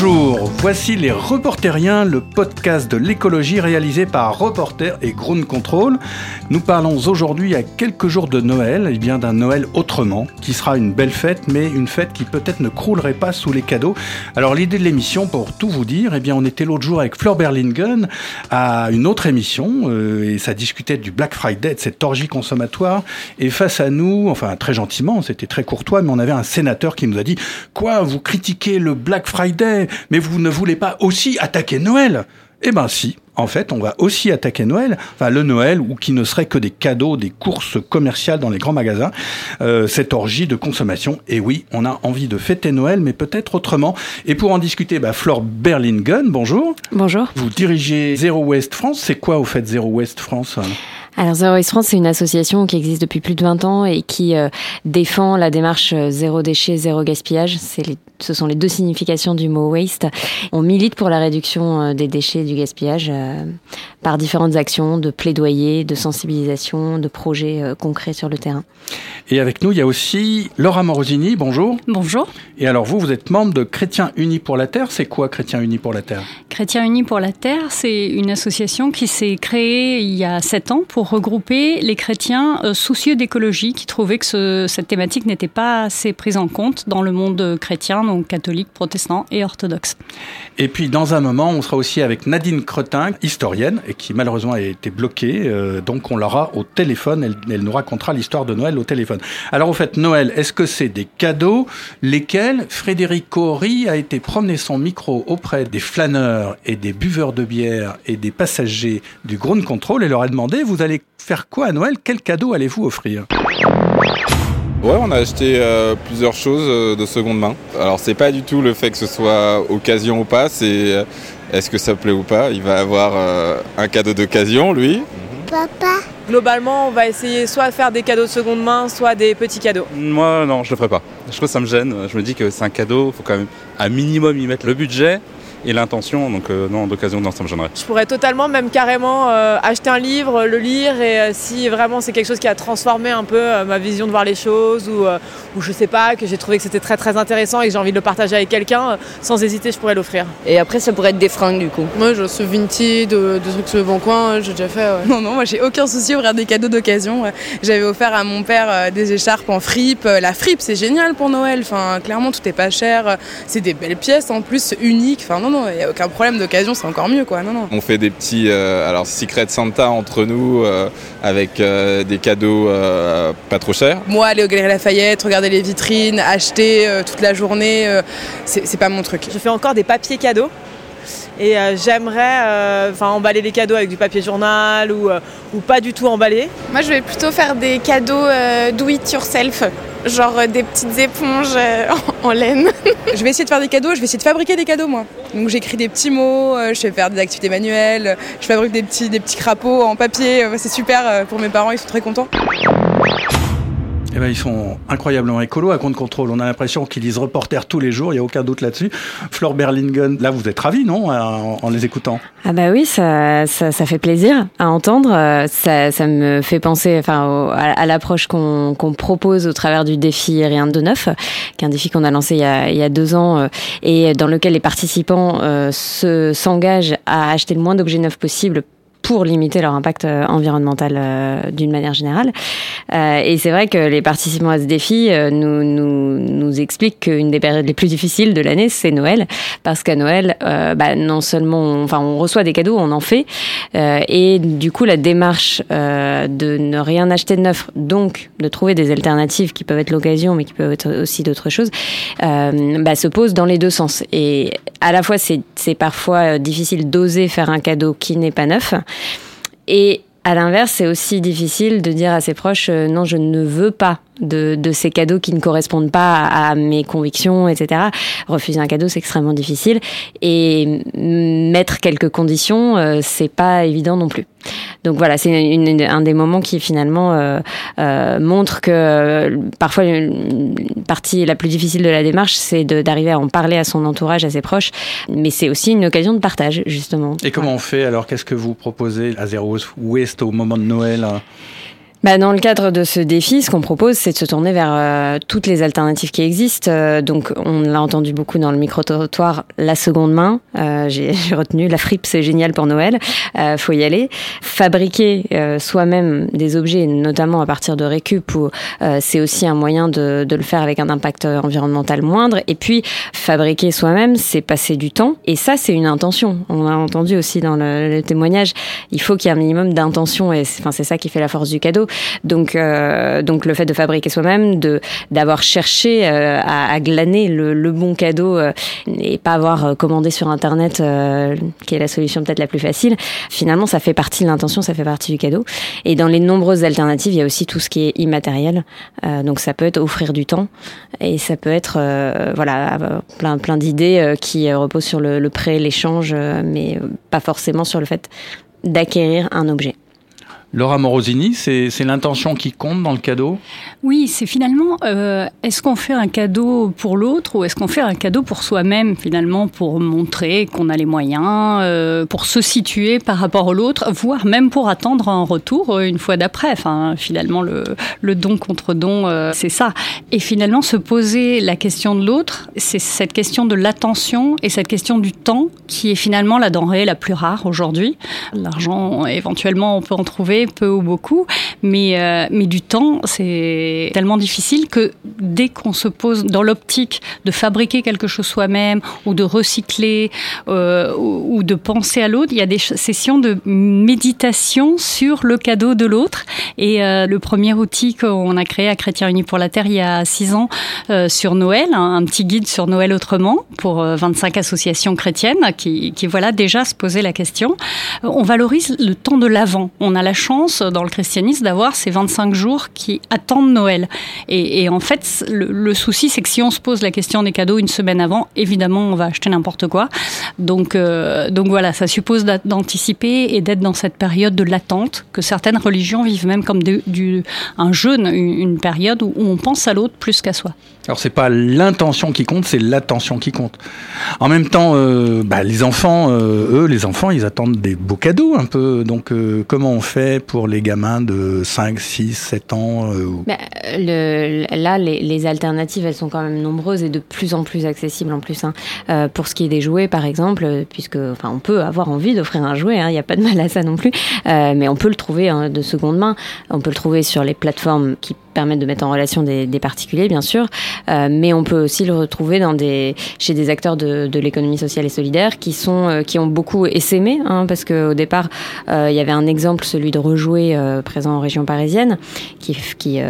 Bonjour, voici les Reporteriens, le podcast de l'écologie réalisé par Reporter et Ground Control. Nous parlons aujourd'hui à quelques jours de Noël, et bien d'un Noël autrement, qui sera une belle fête, mais une fête qui peut-être ne croulerait pas sous les cadeaux. Alors l'idée de l'émission, pour tout vous dire, eh bien on était l'autre jour avec Fleur Berlingen à une autre émission, euh, et ça discutait du Black Friday, de cette orgie consommatoire, et face à nous, enfin très gentiment, c'était très courtois, mais on avait un sénateur qui nous a dit, quoi, vous critiquez le Black Friday? Mais vous ne voulez pas aussi attaquer Noël. Eh ben si, en fait, on va aussi attaquer Noël, enfin le Noël, ou qui ne serait que des cadeaux, des courses commerciales dans les grands magasins, euh, cette orgie de consommation. Et oui, on a envie de fêter Noël, mais peut-être autrement. Et pour en discuter, bah, Flore Berlingen, bonjour. Bonjour. Vous dirigez Zero Waste France. C'est quoi au fait Zero Waste France alors Zero Waste France, c'est une association qui existe depuis plus de 20 ans et qui euh, défend la démarche euh, zéro déchet, zéro gaspillage. Les, ce sont les deux significations du mot waste. On milite pour la réduction des déchets et du gaspillage par différentes actions de plaidoyer, de sensibilisation, de projets concrets sur le terrain. Et avec nous, il y a aussi Laura Morosini. Bonjour. Bonjour. Et alors vous, vous êtes membre de Chrétiens Unis pour la Terre. C'est quoi Chrétiens Unis pour la Terre? Chrétiens Unis pour la Terre, c'est une association qui s'est créée il y a sept ans pour regrouper les chrétiens euh, soucieux d'écologie qui trouvaient que cette thématique n'était pas assez prise en compte dans le monde chrétien, donc catholique, protestant et orthodoxe. Et puis dans un moment, on sera aussi avec Nadine Cretin, historienne, et qui malheureusement a été bloquée. Euh, donc on l'aura au téléphone, elle, nous racontera l'histoire de Noël au téléphone. Alors au fait, Noël, est-ce que c'est des cadeaux? Lesquels? Frédéric Cory a été promener son micro auprès des flâneurs et des buveurs de bière et des passagers du Ground Control et leur a demandé, vous allez faire quoi à Noël? Quel cadeau allez-vous offrir? Ouais, on a acheté euh, plusieurs choses euh, de seconde main. Alors c'est pas du tout le fait que ce soit occasion ou pas, c'est est-ce que ça plaît ou pas. Il va avoir un cadeau d'occasion, lui. Papa. Globalement, on va essayer soit de faire des cadeaux de seconde main, soit des petits cadeaux. Moi, non, je le ferai pas. Je trouve que ça me gêne. Je me dis que c'est un cadeau, il faut quand même un minimum y mettre le budget et l'intention. Donc euh, non, d'occasion, non, ça me gênerait. Je pourrais totalement, même carrément, euh, acheter un livre, le lire, et euh, si vraiment c'est quelque chose qui a transformé un peu ma vision de voir les choses, ou, ou je sais pas, que j'ai trouvé que c'était très très intéressant et que j'ai envie de le partager avec quelqu'un, sans hésiter, je pourrais l'offrir. Et après, ça pourrait être des fringues du coup. Moi, je suis Vinted, de, de trucs sur le bon coin, j'ai déjà fait. Non, non, moi j'ai aucun souci à ouvrir des cadeaux d'occasion. J'avais offert à mon père des écharpes en fripe. La fripe, c'est génial pour Noël. Enfin, clairement, tout est pas cher. C'est des belles pièces en plus, uniques. Enfin, non, non, il n'y a aucun problème d'occasion, c'est encore mieux, quoi. Non, non. On fait des petits, euh, alors Secret Santa entre nous, euh, avec euh, des cadeaux pas trop chers. Moi, aller au Galeries Lafayette, regarder les vitrines, acheter toute la journée, c'est pas mon truc. Je fais encore des papiers cadeaux. Et j'aimerais enfin emballer les cadeaux avec du papier journal ou, ou pas du tout emballer. Moi je vais plutôt faire des cadeaux do it yourself genre euh, des petites éponges euh, en laine. je vais essayer de faire des cadeaux, je vais essayer de fabriquer des cadeaux moi. Donc j'écris des petits mots, euh, je vais faire des activités manuelles, je fabrique des petits, des petits crapauds en papier, c'est super pour mes parents, ils sont très contents. Eh ben, ils sont incroyablement écolos à compte contrôle. On a l'impression qu'ils disent reporter tous les jours, il n'y a aucun doute là-dessus. Flore Berlingen, là vous êtes ravis, non, en, les écoutant? Ah bah oui, ça, ça, fait plaisir à entendre. Ça, ça me fait penser enfin, à, l'approche qu'on propose au travers du défi Rien de neuf, qui est un défi qu'on a lancé il y a, il y a, deux ans euh, et dans lequel les participants euh, s'engagent à acheter le moins d'objets neufs possible pour limiter leur impact euh, environnemental euh, d'une manière générale. Euh, et c'est vrai que les participants à ce défi nous, nous, nous expliquent qu'une des périodes les plus difficiles de l'année, c'est Noël, parce qu'à Noël, bah, non seulement, on, enfin, on reçoit des cadeaux, on en fait, et du coup, la démarche de ne rien acheter de neuf, donc de trouver des alternatives qui peuvent être l'occasion, mais qui peuvent être aussi d'autres choses, bah, se pose dans les deux sens. Et à la fois, c'est parfois difficile d'oser faire un cadeau qui n'est pas neuf, et à l'inverse, c'est aussi difficile de dire à ses proches euh, non, je ne veux pas de, de, ces cadeaux qui ne correspondent pas à, mes convictions, etc. Refuser un cadeau, c'est extrêmement difficile. Et mettre quelques conditions, euh, c'est pas évident non plus. Donc voilà, c'est un des moments qui finalement euh, euh, montre que euh, parfois une partie la plus difficile de la démarche, c'est d'arriver à en parler à son entourage, à ses proches, mais c'est aussi une occasion de partage justement. Et comment on fait alors Qu'est-ce que vous proposez à Zero Waste au moment de Noël bah, Dans le cadre de ce défi, ce qu'on propose, c'est de se tourner vers euh, toutes les alternatives qui existent. Euh, donc, on l'a entendu beaucoup dans le micro-trottoir, la seconde main. Euh, J'ai retenu la fripe, c'est génial pour Noël. Euh, faut y aller. Fabriquer euh, soi-même des objets, notamment à partir de récup, c'est aussi un moyen de, de, le faire avec un impact environnemental moindre. Et puis, fabriquer soi-même, c'est passer du temps. Et ça, c'est une intention. On a entendu aussi dans le, le témoignage, il faut qu'il y ait un minimum d'intention. Et c'est ça qui fait la force du cadeau. Donc, euh, donc le fait de fabriquer soi-même, de d'avoir cherché euh, à, glaner le, bon cadeau euh, et pas avoir commandé sur internet, qui est la solution peut-être la plus facile. Finalement, ça fait partie de l'intention, ça fait partie du cadeau. Et dans les nombreuses alternatives, il y a aussi tout ce qui est immatériel. donc ça peut être offrir du temps et ça peut être voilà plein plein d'idées qui reposent sur le prêt, l'échange, mais pas forcément sur le fait d'acquérir un objet. Laura Morosini, c'est l'intention qui compte dans le cadeau? Oui, c'est finalement, euh, est-ce qu'on fait un cadeau pour l'autre ou est-ce qu'on fait un cadeau pour soi-même, finalement, pour montrer qu'on a les moyens, euh, pour se situer par rapport à l'autre, voire même pour attendre un retour euh, une fois d'après? Enfin, finalement, le, le, don contre don, c'est ça. Et finalement, se poser la question de l'autre, c'est cette question de l'attention et cette question du temps qui est finalement la denrée la plus rare aujourd'hui. L'argent, éventuellement, on peut en trouver peu ou beaucoup, mais, euh, mais du temps, c'est tellement difficile que dès qu'on se pose dans l'optique de fabriquer quelque chose soi-même ou de recycler euh, ou, de penser à l'autre, il y a des sessions de méditation sur le cadeau de l'autre. Et euh, le premier outil qu'on a créé à Chrétiens Unis pour la Terre il y a six ans sur Noël, un, petit guide sur Noël autrement pour 25 euh, associations chrétiennes qui, qui voilà déjà se poser la question. On valorise le temps de l'avant. On a la chance dans le christianisme d'avoir ces 25 jours qui attendent Noël. Et, en fait, le, souci, c'est que si on se pose la question des cadeaux une semaine avant, évidemment, on va acheter n'importe quoi. Donc, euh, donc voilà, ça suppose d'anticiper et d'être dans cette période de l'attente que certaines religions vivent même comme du, un jeûne, une, période où, on pense à l'autre plus qu'à soi. Alors c'est pas l'intention qui compte, c'est l'attention qui compte. En même temps, euh, bah, les enfants, euh, eux, les enfants, ils attendent des beaux cadeaux un peu. Donc comment on fait pour les gamins de 5, 6, 7 ans euh, bah, Là, les, alternatives, elles sont quand même nombreuses et de plus en plus accessibles en plus. Hein. Euh, pour ce qui est des jouets, par exemple, puisque enfin, on peut avoir envie d'offrir un jouet, il hein, n'y a pas de mal à ça non plus, euh, mais on peut le trouver hein, de seconde main. On peut le trouver sur les plateformes qui permettre de mettre en relation des, particuliers, bien sûr, euh, mais on peut aussi le retrouver chez des acteurs de, l'économie sociale et solidaire qui, sont, euh, qui ont beaucoup essaimé, hein, parce qu'au départ, euh, il y avait un exemple, celui de Rejouer, présent en région parisienne, qui,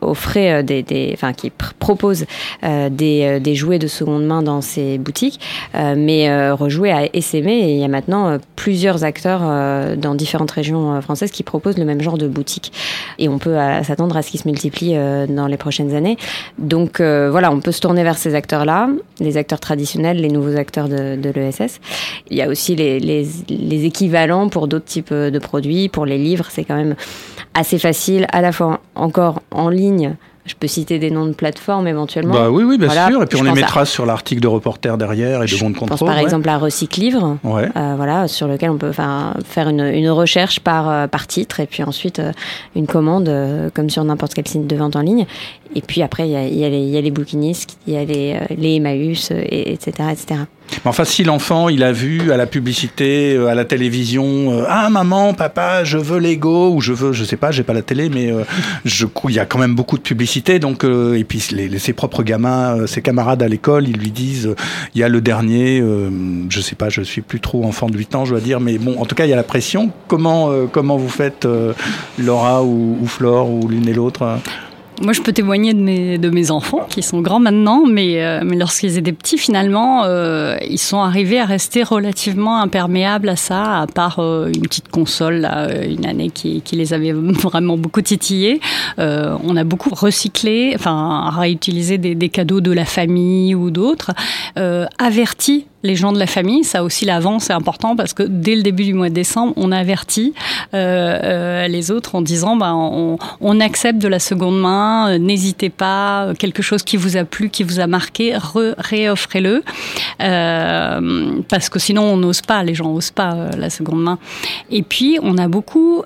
offrait des, enfin, qui pr propose des, des jouets de seconde main dans ses boutiques, mais Rejouer a essaimé et il y a maintenant plusieurs acteurs dans différentes régions françaises qui proposent le même genre de boutique. Et on peut s'attendre à ce qu'ils se multiplient euh, dans les prochaines années. Donc euh, voilà, on peut se tourner vers ces acteurs-là, les acteurs traditionnels, les nouveaux acteurs de, l'ESS. Il y a aussi les, équivalents pour d'autres types de produits, pour les livres, c'est quand même assez facile, à la fois encore en ligne je peux citer des noms de plateformes éventuellement. Bah oui, oui, bien voilà. sûr. Et puis on les mettra à... sur l'article de reporter derrière et de bon de contrôle. Je pense par ouais. exemple à Recyclivre, ouais. euh, voilà, sur lequel on peut faire une, une recherche par, euh, par titre et puis ensuite euh, une commande euh, comme sur n'importe quel site de vente en ligne. Et puis après, il y a, y y a les bouquinistes, il y a les, euh, les Emmaüs, et, etc., etc. Enfin, si l'enfant, il a vu à la publicité, euh, à la télévision, euh, ah maman, papa, je veux Lego ou je veux, je sais pas, j'ai pas la télé, mais euh, je, il y a quand même beaucoup de publicité. Donc, euh, et puis les, les, ses propres gamins, euh, ses camarades à l'école, ils lui disent, il y a le dernier, euh, je sais pas, je suis plus trop enfant de 8 ans, je dois dire, mais bon, en tout cas, il y a la pression. Comment, euh, comment vous faites, euh, Laura ou, ou Flore ou l'une et l'autre moi, je peux témoigner de mes, de mes enfants qui sont grands maintenant, mais, euh, mais lorsqu'ils étaient petits, finalement, euh, ils sont arrivés à rester relativement imperméables à ça, à part euh, une petite console, là, une année qui, les avait vraiment beaucoup titillés. On a beaucoup recyclé, enfin, réutilisé des, cadeaux de la famille ou d'autres, euh, averti les gens de la famille. Ça aussi, l'avant, c'est important parce que dès le début du mois de décembre, on avertit euh, euh, les autres en disant bah, on, accepte de la seconde main, euh, n'hésitez pas, quelque chose qui vous a plu, qui vous a marqué, réoffrez-le. Parce que sinon, on n'ose pas, les gens n'osent pas la seconde main. Et puis, on a beaucoup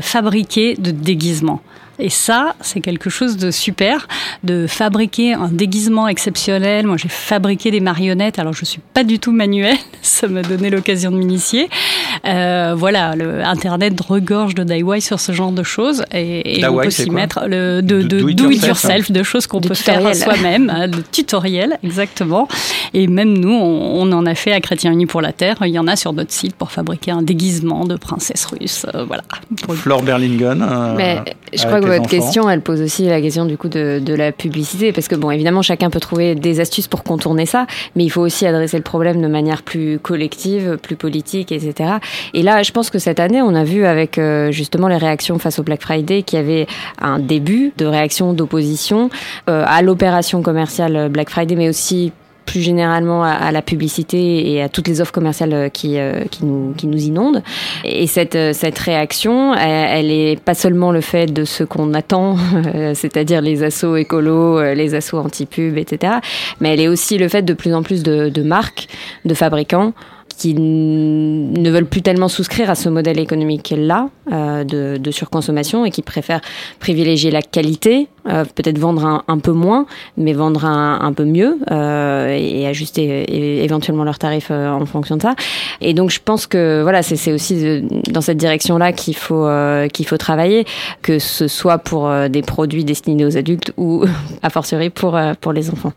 fabriquer de déguisements. Et ça, c'est quelque chose de super, de fabriquer un déguisement exceptionnel. Moi, j'ai fabriqué des marionnettes. Alors, je suis pas du tout manuelle. Ça m'a donné l'occasion de m'initier. Euh, voilà, le Internet regorge de DIY sur ce genre de choses. Et, et on peut s'y mettre le, de, de, do, it yourself, de choses qu'on peut faire soi-même, hein, de tutoriels, exactement. Et même nous, on, on, en a fait à Chrétien Uni pour la Terre. Il y en a sur notre site pour fabriquer un déguisement de princesse russe. Euh, voilà. Flore Berlingen. Euh, Mais je crois que votre question, elle pose aussi la question du coup de, de, la publicité, parce que bon, évidemment, chacun peut trouver des astuces pour contourner ça, mais il faut aussi adresser le problème de manière plus collective, plus politique, etc. Et là, je pense que cette année, on a vu avec euh, justement les réactions face au Black Friday qu'il y avait un début de réaction d'opposition euh, à l'opération commerciale Black Friday, mais aussi plus généralement à, à, la publicité et à toutes les offres commerciales euh, qui, euh, qui, nous, qui nous inondent. Et cette, euh, cette réaction, elle, elle est pas seulement le fait de ce qu'on attend, c'est-à-dire les assauts écolos, les assauts anti-pub, etc., mais elle est aussi le fait de plus en plus de, de marques, de fabricants qui ne veulent plus tellement souscrire à ce modèle économique-là euh, de, de, surconsommation et qui préfèrent privilégier la qualité, euh, peut-être vendre un, un, peu moins, mais vendre un, un peu mieux euh, et ajuster éventuellement leurs tarifs euh, en fonction de ça. Et donc je pense que voilà, c'est aussi dans cette direction-là qu'il faut euh, qu'il faut travailler, que ce soit pour euh, des produits destinés aux adultes ou a fortiori pour pour les enfants.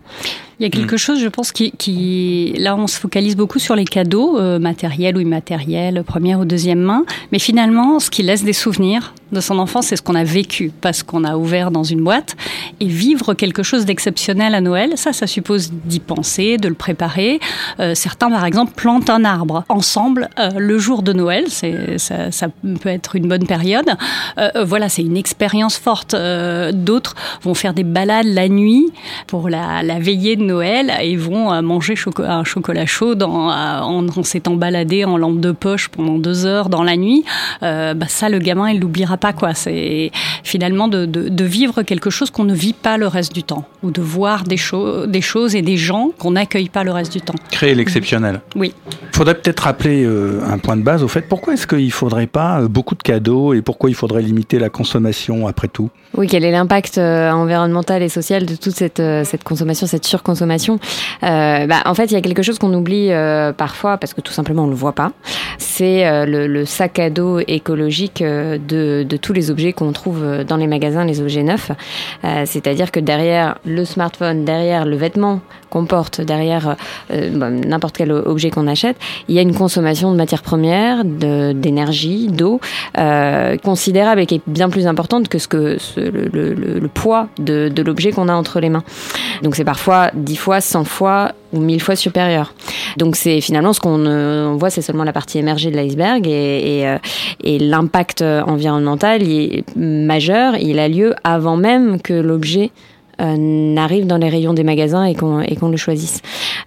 Il y a quelque mmh. chose, je pense, qui, qui, là, on se focalise beaucoup sur les cadeaux, euh, matériels ou immatériels, première ou deuxième main. Mais finalement, ce qui laisse des souvenirs de son enfance, c'est ce qu'on a vécu, parce qu'on a ouvert dans une boîte. Et vivre quelque chose d'exceptionnel à Noël, ça, ça suppose d'y penser, de le préparer. Euh, certains, par exemple, plantent un arbre ensemble euh, le jour de Noël. C'est, ça, ça, peut être une bonne période. Euh, voilà, c'est une expérience forte. Euh, d'autres vont faire des balades la nuit pour la, la veillée de Noël et vont euh, manger un chocolat chaud dans, en, en s'étant baladé en lampe de poche pendant deux heures dans la nuit. bah ça, le gamin, il l'oubliera pas quoi. C'est finalement de, de, de, vivre quelque chose qu'on ne vit pas le reste du temps, ou de voir des, cho des choses et des gens qu'on n'accueille pas le reste du temps. Créer l'exceptionnel. Oui. Il faudrait peut-être rappeler euh, un point de base au fait. Pourquoi est-ce qu'il ne faudrait pas euh, beaucoup de cadeaux et pourquoi il faudrait limiter la consommation après tout? Oui, quel est l'impact euh, environnemental et social de toute cette, euh, cette consommation, cette surconsommation? Euh, bah, En fait, il y a quelque chose qu'on oublie euh, parfois parce que tout simplement on ne le voit pas. C'est le, le, sac à dos écologique de, de tous les objets qu'on trouve dans les magasins, les objets neufs. Euh, C'est-à-dire que derrière le smartphone, derrière le vêtement qu'on porte, derrière euh, bah, n'importe quel objet qu'on achète, il y a une consommation de matières premières, d'énergie, d'eau euh, considérable et qui est bien plus importante que ce que le, poids de, de l'objet qu'on a entre les mains. Donc c'est parfois 10 fois, 100 fois ou 1000 fois supérieur. Donc c'est finalement ce qu'on on voit, c'est seulement la partie émergée de l'iceberg et, et l'impact environnemental il est majeur, il a lieu avant même que l'objet euh, n'arrive dans les rayons des magasins et qu'on qu le choisisse.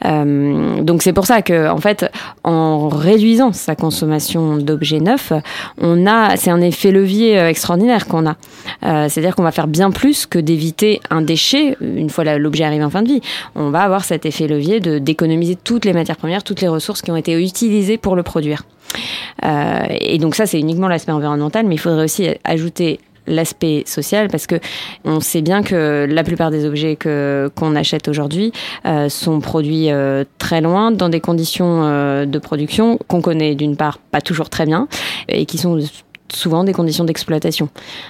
Euh, donc c'est pour ça que en fait, en réduisant sa consommation d'objets neufs, on a c'est un effet levier extraordinaire qu'on a. Euh, C'est-à-dire qu'on va faire bien plus que d'éviter un déchet une fois l'objet arrive en fin de vie. On va avoir cet effet levier de d'économiser toutes les matières premières, toutes les ressources qui ont été utilisées pour le produire. Euh, et donc ça c'est uniquement l'aspect environnemental, mais il faudrait aussi ajouter l'aspect social parce que on sait bien que la plupart des objets que qu'on achète aujourd'hui euh, sont produits euh, très loin dans des conditions euh, de production qu'on connaît d'une part pas toujours très bien et qui sont souvent des conditions d'exploitation.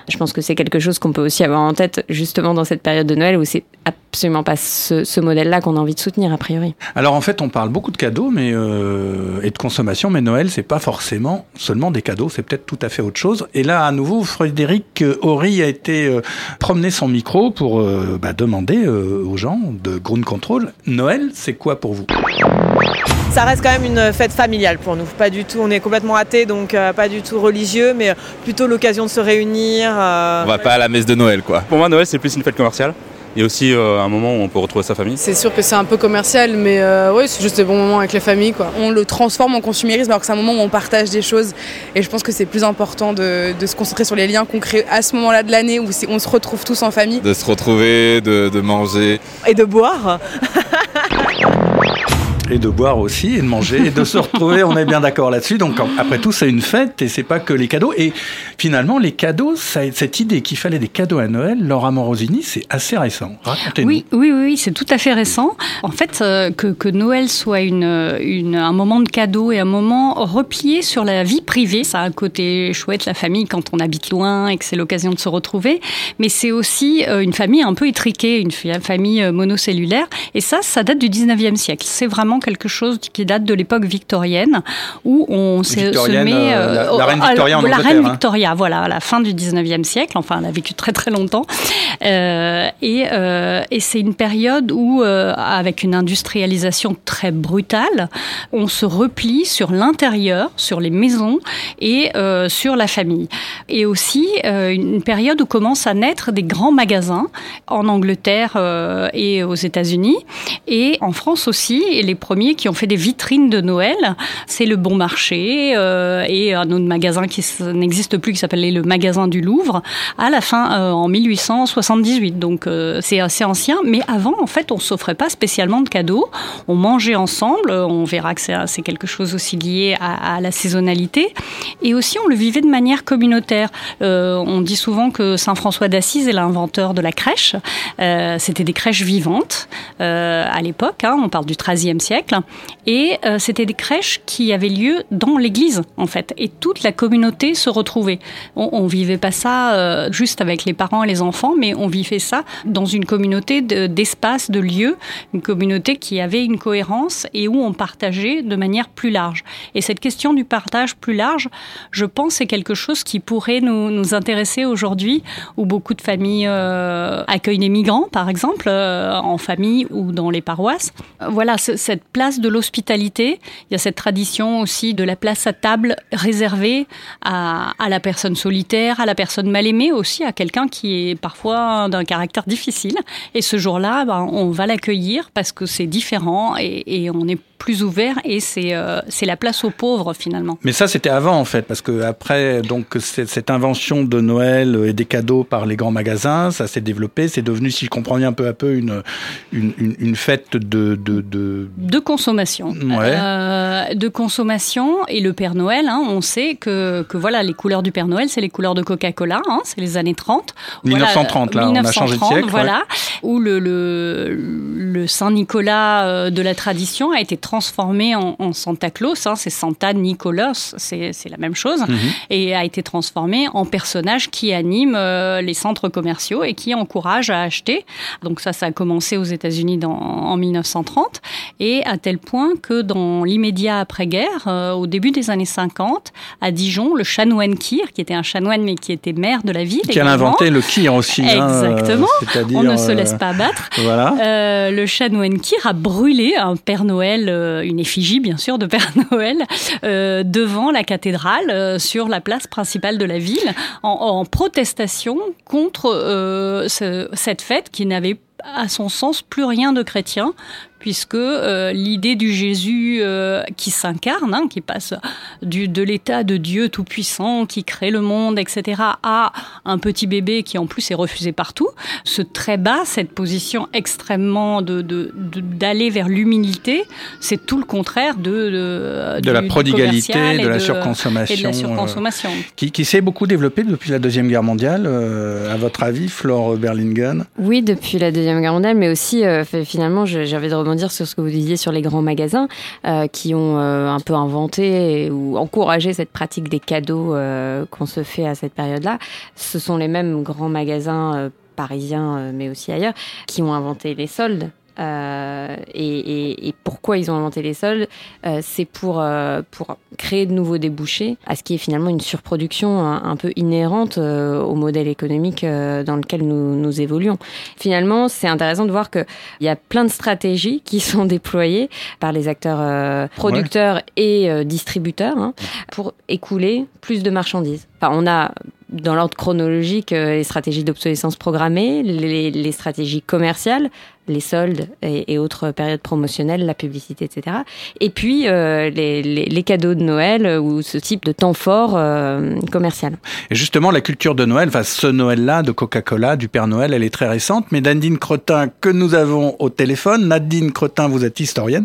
Je pense que c'est quelque chose qu'on peut aussi avoir en tête justement dans cette période de Noël où c'est absolument pas ce, ce modèle-là qu'on a envie de soutenir a priori. Alors en fait, on parle beaucoup de cadeaux mais euh, et de consommation, mais Noël c'est pas forcément seulement des cadeaux, c'est peut-être tout à fait autre chose. Et là, à nouveau, Frédéric Horry a été euh, promener son micro pour euh, bah, demander euh, aux gens de Ground Control, Noël, c'est quoi pour vous? Ça reste quand même une fête familiale pour nous. Pas du tout, on est complètement athée, donc euh, pas du tout religieux, mais plutôt l'occasion de se réunir. Euh... On va pas à la messe de Noël, quoi. Pour moi, Noël, c'est plus une fête commerciale. Et aussi euh, un moment où on peut retrouver sa famille. C'est sûr que c'est un peu commercial, mais euh, oui, c'est juste des bons moments avec les familles. Quoi. On le transforme en consumérisme alors que c'est un moment où on partage des choses. Et je pense que c'est plus important de, de, se concentrer sur les liens qu'on crée à ce moment-là de l'année où on se retrouve tous en famille. De se retrouver, de, de manger. Et de boire. Et de boire aussi, et de manger, et de se retrouver, on est bien d'accord là-dessus. Donc après tout, c'est une fête, et c'est pas que les cadeaux. Et finalement, les cadeaux, cette idée qu'il fallait des cadeaux à Noël, Laura Morosini, c'est assez récent. Racontez-nous. Oui, oui, oui, c'est tout à fait récent. En fait, euh, que, Noël soit un moment de cadeaux et un moment replié sur la vie privée, ça a un côté chouette, la famille, quand on habite loin et que c'est l'occasion de se retrouver. Mais c'est aussi euh, une famille un peu étriquée, une famille euh, monocellulaire. Et ça, ça date du 19e siècle. C'est vraiment quelque chose qui date de l'époque victorienne, où on se, met... Euh, la, reine Victoria en La reine hein. Victoria, voilà, à la fin du 19e siècle. Enfin, elle a vécu très très longtemps. Euh, et, euh, et c'est une période où, avec une industrialisation très brutale, on se replie sur l'intérieur, sur les maisons et sur la famille. Et aussi une période où commencent à naître des grands magasins en Angleterre et aux États-Unis et en France aussi. Et les premiers qui ont fait des vitrines de Noël, c'est le Bon Marché euh, et un autre magasin qui n'existe plus qui s'appelait le magasin du Louvre à la fin euh, en 1878. Donc euh, c'est assez ancien, mais avant en fait on s'offrait pas spécialement de cadeaux. On mangeait ensemble. On verra que c'est quelque chose aussi lié à, à, la saisonnalité et aussi on le vivait de manière communautaire. on dit souvent que Saint François d'Assise est l'inventeur de la crèche. C'était des crèches vivantes à l'époque. Hein, on parle du XIIIe siècle et c'était des crèches qui avaient lieu dans l'église en fait et toute la communauté se retrouvait. On, on vivait pas ça euh, juste avec les parents et les enfants, mais on vivait ça dans une communauté d'espace, de, de lieux, une communauté qui avait une cohérence et où on partageait de manière plus large. Et cette question du partage plus large, je pense, c'est quelque chose qui pourrait nous, intéresser aujourd'hui, où beaucoup de familles euh, accueillent des migrants, par exemple, euh, en famille ou dans les paroisses. Voilà, cette place de l'hospitalité, il y a cette tradition aussi de la place à table réservée à, la personne solitaire, à la personne mal aimée aussi, à quelqu'un qui est parfois d'un caractère difficile. Et ce jour-là, ben, on va l'accueillir parce que c'est différent et, et on est plus ouvert et c'est euh, c'est la place aux pauvres finalement. Mais ça c'était avant en fait parce que après donc cette invention de Noël et des cadeaux par les grands magasins, ça s'est développé, c'est devenu si je comprends bien un peu à peu une une, une fête de de, de... de consommation. Ouais. Euh, de consommation et le Père Noël, hein, on sait que que voilà les couleurs du Père Noël, c'est les couleurs de Coca-Cola, hein, c'est les années 30. 1930 voilà, là, 1930, on a changé de siècle. Voilà, ouais. où le, le le Saint Nicolas euh, de la tradition a été transformé en, en Santa Claus, hein, c'est Santa Nicolas, c'est la même chose, mm -hmm. et a été transformé en personnage qui anime euh, les centres commerciaux et qui encourage à acheter. Donc ça, ça a commencé aux États-Unis en 1930, et à tel point que dans l'immédiat après-guerre, euh, au début des années 50, à Dijon, le chanoine Kir, qui était un chanoine mais qui était maire de la ville, qui a inventé le Kir aussi. Exactement. Hein, on ne se laisse pas abattre. Voilà. Euh, le chanoine Kir a brûlé un Père Noël, euh, une effigie bien sûr de Père Noël, euh, devant la cathédrale, euh, sur la place principale de la ville, en, protestation contre euh, ce, cette fête qui n'avait à son sens plus rien de chrétien, puisque euh, l'idée du Jésus euh, qui s'incarne, hein, qui passe du, de l'état de Dieu tout-puissant, qui crée le monde, etc., à un petit bébé qui en plus est refusé partout, se très bas, cette position extrêmement de, d'aller de, vers l'humilité, c'est tout le contraire de, de, de la prodigalité, de la, surconsommation, et de la surconsommation. Euh, qui, qui s'est beaucoup développée depuis la Deuxième Guerre mondiale, euh, à votre avis, Flore Berlingen? Oui, depuis la Deuxième Guerre mondiale, mais aussi, euh, finalement, j'avais de rebondir sur ce que vous disiez sur les grands magasins euh, qui ont euh, un peu inventé ou encouragé cette pratique des cadeaux euh, qu'on se fait à cette période-là. Ce sont les mêmes grands magasins parisiens, mais aussi ailleurs, qui ont inventé les soldes. Euh, et, et, et, pourquoi ils ont inventé les soldes euh, C'est pour, euh, pour créer de nouveaux débouchés à ce qui est finalement une surproduction un, un peu inhérente euh, au modèle économique dans lequel nous, nous évoluons. Finalement, c'est intéressant de voir qu'il y a plein de stratégies qui sont déployées par les acteurs producteurs ouais. et distributeurs hein, pour écouler plus de marchandises. Enfin, on a dans l'ordre chronologique, euh, les stratégies d'obsolescence programmée, les, les, stratégies commerciales, les soldes et, autres périodes promotionnelles, la publicité, etc. Et puis euh, les, les, cadeaux de Noël ou ce type de temps fort euh, commercial. Et justement, la culture de Noël, enfin ce Noël-là de Coca-Cola, du Père Noël, elle est très récente. Mais Nadine Crotin, que nous avons au téléphone, Nadine Crotin, vous êtes historienne.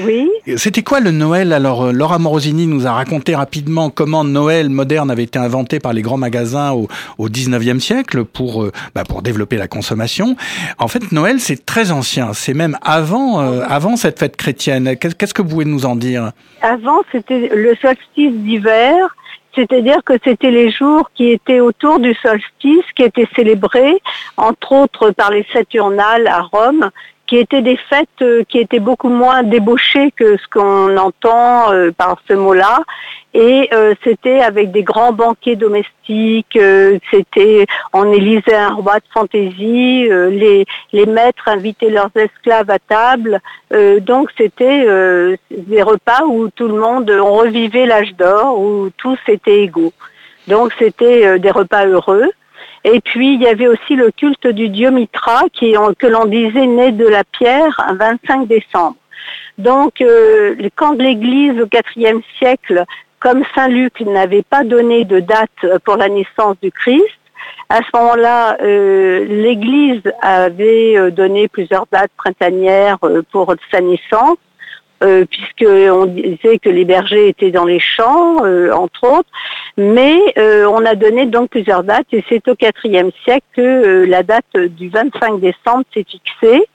Oui. C'était quoi le Noël? Alors, Laura Morosini nous a raconté rapidement comment Noël moderne avait été inventé par les grands magasins au, au 19e siècle pour, euh, bah, pour développer la consommation. En fait, Noël, c'est très ancien. C'est même avant, euh, avant cette fête chrétienne. Qu'est-ce que vous pouvez nous en dire? Avant, c'était le solstice d'hiver. C'est-à-dire que c'était les jours qui étaient autour du solstice, qui étaient célébrés, entre autres par les Saturnales à Rome, qui étaient des fêtes euh, qui étaient beaucoup moins débauchées que ce qu'on entend euh, par ce mot-là. Et euh, c'était avec des grands banquets domestiques, c'était on élisait un roi de fantaisie, les, les maîtres invitaient leurs esclaves à table. donc c'était des repas où tout le monde, on revivait l'âge d'or, où tous étaient égaux. Donc c'était des repas heureux. Et puis, il y avait aussi le culte du dieu Mitra, que l'on disait né de la pierre, un 25 décembre. Donc, euh, quand l'Église au IVe siècle, comme Saint Luc n'avait pas donné de date pour la naissance du Christ, à ce moment-là, euh, l'Église avait euh, donné plusieurs dates printanières pour sa naissance. Euh, puisqu'on disait que les bergers étaient dans les champs, euh, entre autres. Mais euh, on a donné donc plusieurs dates et c'est au IVe siècle que la date du 25 décembre s'est fixée.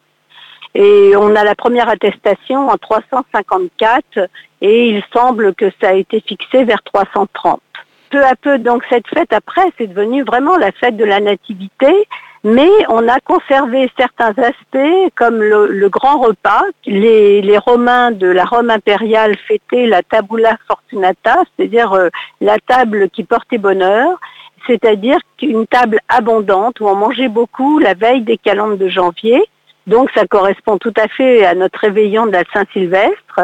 Et on a la première attestation en 354 et il semble que ça a été fixé vers 330. Peu à peu, donc cette fête après, c'est devenu vraiment la fête de la nativité mais on a conservé certains aspects comme le, grand repas. Les, Romains de la Rome impériale fêtaient la tabula fortunata, c'est-à-dire euh, la table qui portait bonheur, c'est-à-dire une table abondante où on mangeait beaucoup la veille des calendes de janvier. Donc ça correspond tout à fait à notre réveillon de la Saint-Sylvestre.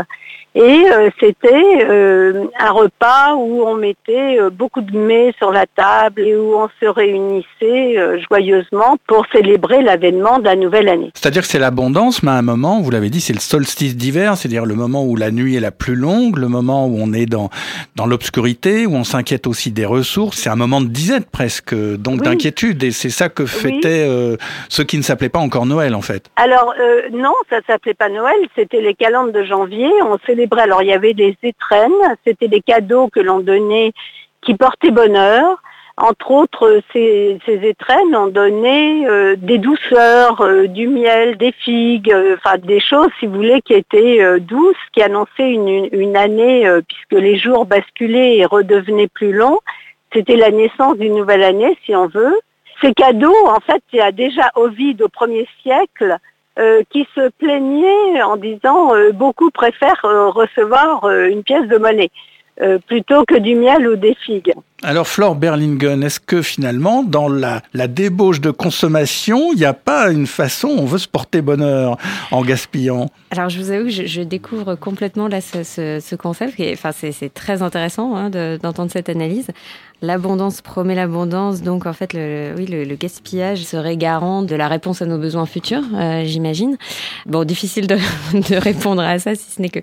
Et euh, c'était euh, un repas où on mettait euh, beaucoup de mets sur la table et où on se réunissait joyeusement pour célébrer l'avènement de la nouvelle année. C'est-à-dire que c'est l'abondance, mais à un moment, vous l'avez dit, c'est le solstice d'hiver, c'est-à-dire le moment où la nuit est la plus longue, le moment où on est dans, dans l'obscurité, où on s'inquiète aussi des ressources. C'est un moment de disette presque, donc d'inquiétude. Et c'est ça que fêtaient ceux qui ne s'appelaient pas encore Noël, en fait. Alors, non, ça s'appelait pas Noël, c'était les calendes de janvier. On célébrait alors il y avait des étrennes, c'était des cadeaux que l'on donnait qui portaient bonheur. Entre autres, ces, étrennes ont donné euh, des douceurs, euh, du miel, des figues, euh, des choses, si vous voulez, qui étaient douces, qui annonçaient une, année, puisque les jours basculaient et redevenaient plus longs. C'était la naissance d'une nouvelle année, si on veut. Ces cadeaux, en fait, il y a déjà Ovide au premier siècle euh, qui se plaignait en disant euh, beaucoup préfèrent euh, recevoir une pièce de monnaie plutôt que du miel ou des figues. Alors Flore Berlingen, est-ce que finalement, dans la, débauche de consommation, il n'y a pas une façon, on veut se porter bonheur en gaspillant? Alors je vous avoue que je, découvre complètement là ce, ce, concept, enfin, c'est très intéressant hein, d'entendre cette analyse. L'abondance promet l'abondance, donc en fait, le, oui, le, gaspillage serait garant de la réponse à nos besoins futurs, euh, j'imagine. Bon, difficile de, de, répondre à ça, si ce n'est que,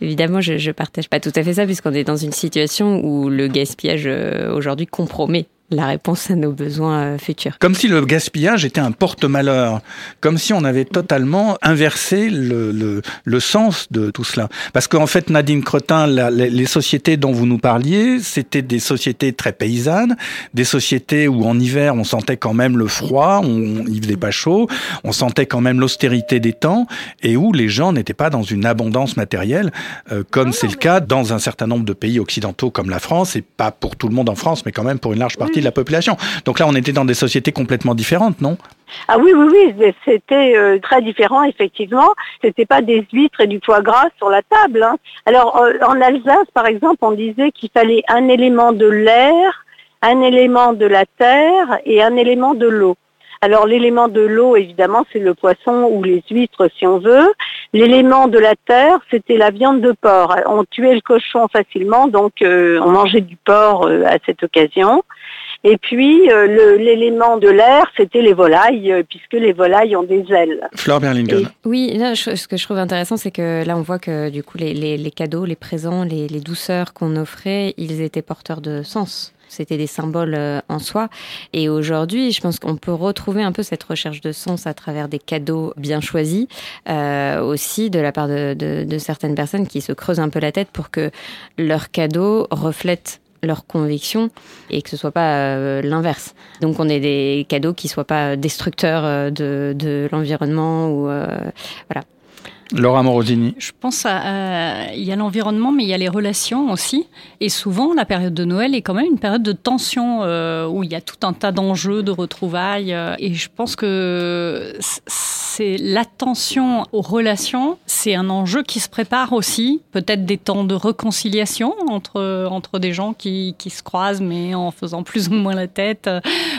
évidemment, je ne partage pas tout à fait ça, puisqu'on est dans une situation où le gaspillage euh, aujourd'hui compromet la réponse à nos besoins euh, futurs. Comme si le gaspillage était un porte-malheur, comme si on avait totalement inversé le, le, le sens de tout cela. Parce qu'en fait, Nadine Cretin, les, sociétés dont vous nous parliez, c'était des sociétés très paysannes, des sociétés où en hiver on sentait quand même le froid, on, il faisait pas chaud, on sentait quand même l'austérité des temps, et où les gens n'étaient pas dans une abondance matérielle, euh, comme c'est le cas dans un certain nombre de pays occidentaux comme la France, et pas pour tout le monde en France, mais quand même pour une large partie de la population. Donc là, on était dans des sociétés complètement différentes, non? Ah oui, oui, oui, c'était euh, très différent, effectivement. C'était pas des huîtres et du foie gras sur la table. Hein. Alors, euh, en Alsace, par exemple, on disait qu'il fallait un élément de l'air, un élément de la terre et un élément de l'eau. Alors l'élément de l'eau, évidemment, c'est le poisson ou les huîtres, si on veut. L'élément de la terre, c'était la viande de porc. On tuait le cochon facilement, donc euh, on mangeait du porc à cette occasion. Et puis l'élément de l'air, c'était les volailles, puisque les volailles ont des ailes. Fleur Berlingen. Oui, là, ce que je trouve intéressant, c'est que là, on voit que du coup, les, les, cadeaux, les présents, les, les douceurs qu'on offrait, ils étaient porteurs de sens. C'était des symboles euh, en soi. Et aujourd'hui, je pense qu'on peut retrouver un peu cette recherche de sens à travers des cadeaux bien choisis, euh, aussi de la part de, de, de, certaines personnes qui se creusent un peu la tête pour que leurs cadeaux reflètent leurs convictions et que ce soit pas euh, l'inverse. Donc on ait des cadeaux qui soient pas destructeurs euh, de, de l'environnement ou voilà. Laura Morosini. Je pense à, il y a l'environnement, mais il y a les relations aussi. Et souvent, la période de Noël est quand même une période de tension euh, où il y a tout un tas d'enjeux, de retrouvailles. Euh, et je pense que c'est l'attention aux relations, c'est un enjeu qui se prépare aussi. Peut-être des temps de réconciliation entre entre des gens qui, qui se croisent, mais en faisant plus ou moins la tête,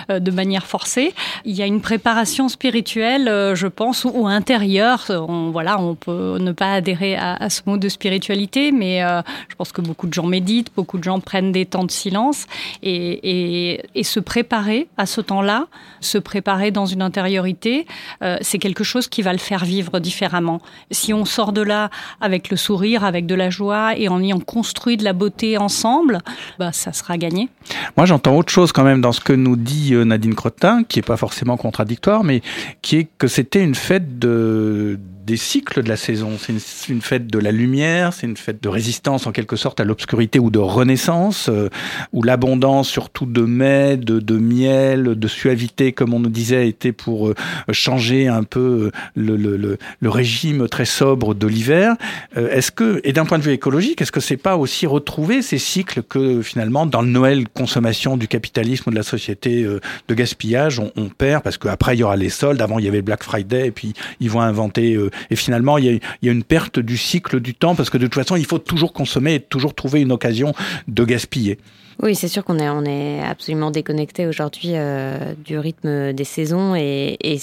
euh, de manière forcée. Il y a une préparation spirituelle, je pense, ou, ou intérieure. On, voilà, on peut ne pas adhérer à, ce mot de spiritualité, mais euh, je pense que beaucoup de gens méditent, beaucoup de gens prennent des temps de silence et, se préparer à ce temps-là, se préparer dans une intériorité, euh, c'est quelque chose qui va le faire vivre différemment. Si on sort de là avec le sourire, avec de la joie et en ayant construit de la beauté ensemble, bah, ça sera gagné. Moi, j'entends autre chose quand même dans ce que nous dit euh, Nadine Crottin, qui est pas forcément contradictoire, mais qui est que c'était une fête de des cycles de la saison. C'est une, fête de la lumière, c'est une fête de résistance en quelque sorte à l'obscurité ou de renaissance, euh, où l'abondance surtout de mai, de, de, miel, de suavité, comme on nous disait, était pour euh, changer un peu euh, le, le, le, régime très sobre de l'hiver. est-ce que, et d'un point de vue écologique, est-ce que c'est pas aussi retrouver ces cycles que finalement dans le Noël consommation du capitalisme ou de la société de gaspillage, on, on perd parce qu'après il y aura les soldes, avant il y avait Black Friday et puis ils vont inventer et finalement, il y, a, une perte du cycle du temps parce que de toute façon, il faut toujours consommer et toujours trouver une occasion de gaspiller. Oui, c'est sûr qu'on est, on est absolument déconnecté aujourd'hui euh, du rythme des saisons et, et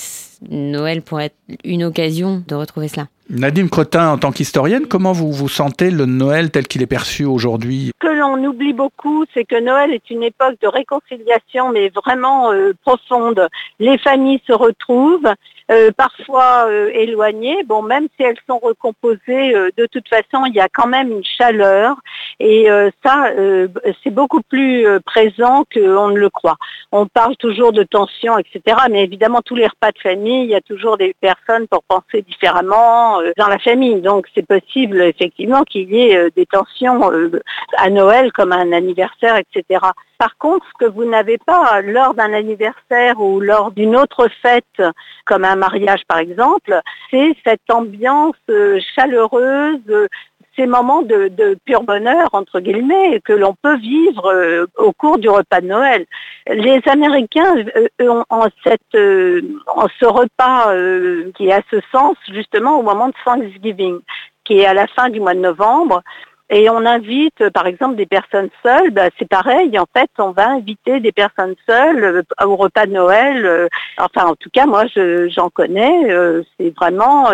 Noël pourrait être une occasion de retrouver cela. Nadine Crotin, en tant qu'historienne, comment vous vous sentez le Noël tel qu'il est perçu aujourd'hui? Ce que l'on oublie beaucoup, c'est que Noël est une époque de réconciliation, mais vraiment euh, profonde. Les familles se retrouvent, euh, parfois euh, éloignées. Bon, même si elles sont recomposées, de toute façon, il y a quand même une chaleur. Et ça, c'est beaucoup plus présent qu'on ne le croit. On parle toujours de tension, etc. Mais évidemment, tous les repas de famille, il y a toujours des personnes pour penser différemment euh, dans la famille. Donc c'est possible effectivement qu'il y ait euh, des tensions euh, à Noël comme un anniversaire, etc. Par contre, ce que vous n'avez pas lors d'un anniversaire ou lors d'une autre fête, comme un mariage par exemple, c'est cette ambiance chaleureuse, ces moments de, pur bonheur, entre guillemets, que l'on peut vivre euh, au cours du repas de Noël. Les Américains euh, ont, cette, euh, ce repas qui est à ce sens justement au moment de Thanksgiving, qui est à la fin du mois de novembre. Et on invite, par exemple, des personnes seules. Bah, c'est pareil, en fait, on va inviter des personnes seules au repas de Noël. enfin, en tout cas, moi, j'en connais. c'est vraiment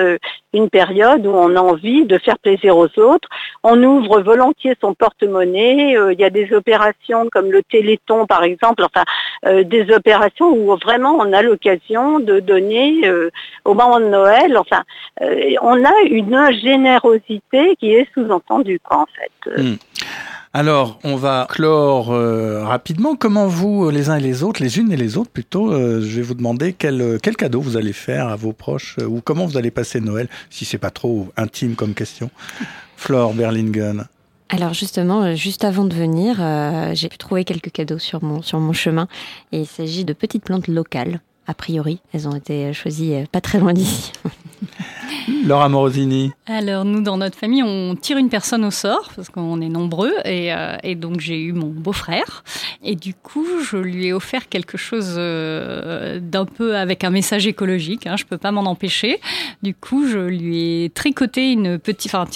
une période où on a envie de faire plaisir aux autres. On ouvre volontiers son porte-monnaie. Euh, il y a des opérations comme le Téléthon, par exemple, enfin euh, des opérations où vraiment on a l'occasion de donner euh, au moment de Noël. Enfin, on a une générosité qui est sous-entendue, en fait. Hmm. Alors, on va clore euh, rapidement. Comment vous, euh, les uns et les autres, les unes et les autres plutôt, euh, je vais vous demander quel, quel cadeau vous allez faire à vos proches ou comment vous allez passer Noël, si c'est pas trop intime comme question. Flore Berlingen. Alors justement, juste avant de venir, j'ai pu trouver quelques cadeaux sur mon, sur mon chemin. Et il s'agit de petites plantes locales, a priori. Elles ont été choisies pas très loin d'ici. Laura Morosini. Alors nous, dans notre famille, on tire une personne au sort parce qu'on est nombreux et, euh, donc j'ai eu mon beau-frère et du coup je lui ai offert quelque chose euh, d'un peu avec un message écologique. Hein, je peux pas m'en empêcher. Du coup, je lui ai tricoté une petite, enfin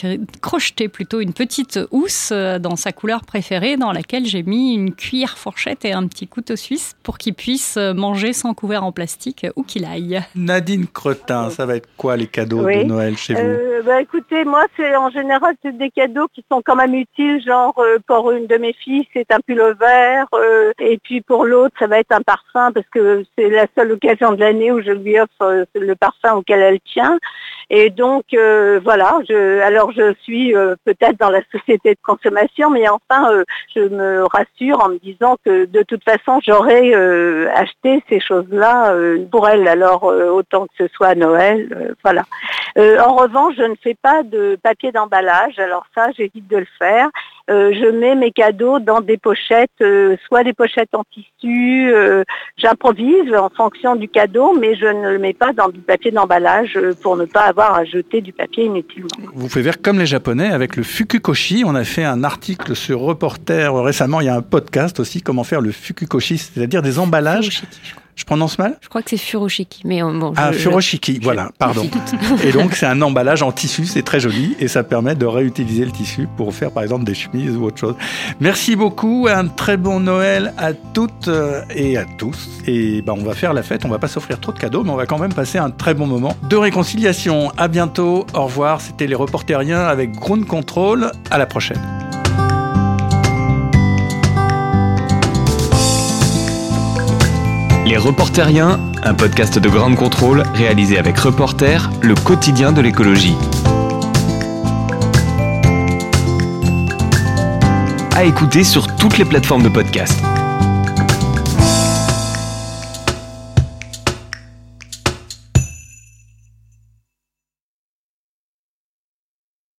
crocheté plutôt une petite housse euh, dans sa couleur préférée, dans laquelle j'ai mis une cuillère fourchette et un petit couteau suisse pour qu'il puisse manger sans couvert en plastique où qu'il aille. Nadine Cretin, ça va être quoi les cadeaux de Noël chez vous euh, bah, Écoutez, moi, c'est en général c'est des cadeaux qui sont quand même utiles, genre euh, pour une de mes filles, c'est un pull vert, euh, et puis pour l'autre, ça va être un parfum parce que c'est la seule occasion de l'année où je lui offre euh, le parfum auquel elle tient. Et donc voilà, je, alors je suis peut-être dans la société de consommation, mais enfin, je me rassure en me disant que de toute façon, j'aurais acheté ces choses-là pour elle. Alors autant que ce soit à Noël, voilà. Euh, en revanche, je ne fais pas de papier d'emballage. Alors ça, j'évite de le faire. Euh, je mets mes cadeaux dans des pochettes, euh, soit des pochettes en tissu. euh, J'improvise en fonction du cadeau, mais je ne le mets pas dans du papier d'emballage euh, pour ne pas avoir à jeter du papier inutilement. Vous pouvez faire comme les Japonais avec le fukukoshi. On a fait un article sur Reporter récemment. Il y a un podcast aussi, comment faire le fukukoshi, c'est-à-dire des emballages. Je prononce mal? Je crois que c'est Furoshiki, mais euh, bon. Ah, je- furoshiki, voilà, pardon. Et donc, c'est un emballage en tissu, c'est très joli et ça permet de réutiliser le tissu pour faire, par exemple, des chemises Merci beaucoup, un très bon Noël à toutes euh, et à tous. Et ben, on va faire la fête, on va pas s'offrir trop de cadeaux, mais on va quand même passer un très bon moment de réconciliation. À bientôt, au revoir. C'était les reporteriens avec Ground Control. À la prochaine. Les Reporteriens, un podcast de grande contrôle réalisé avec Reporter, le quotidien de l'écologie. À écouter sur toutes les plateformes de podcast.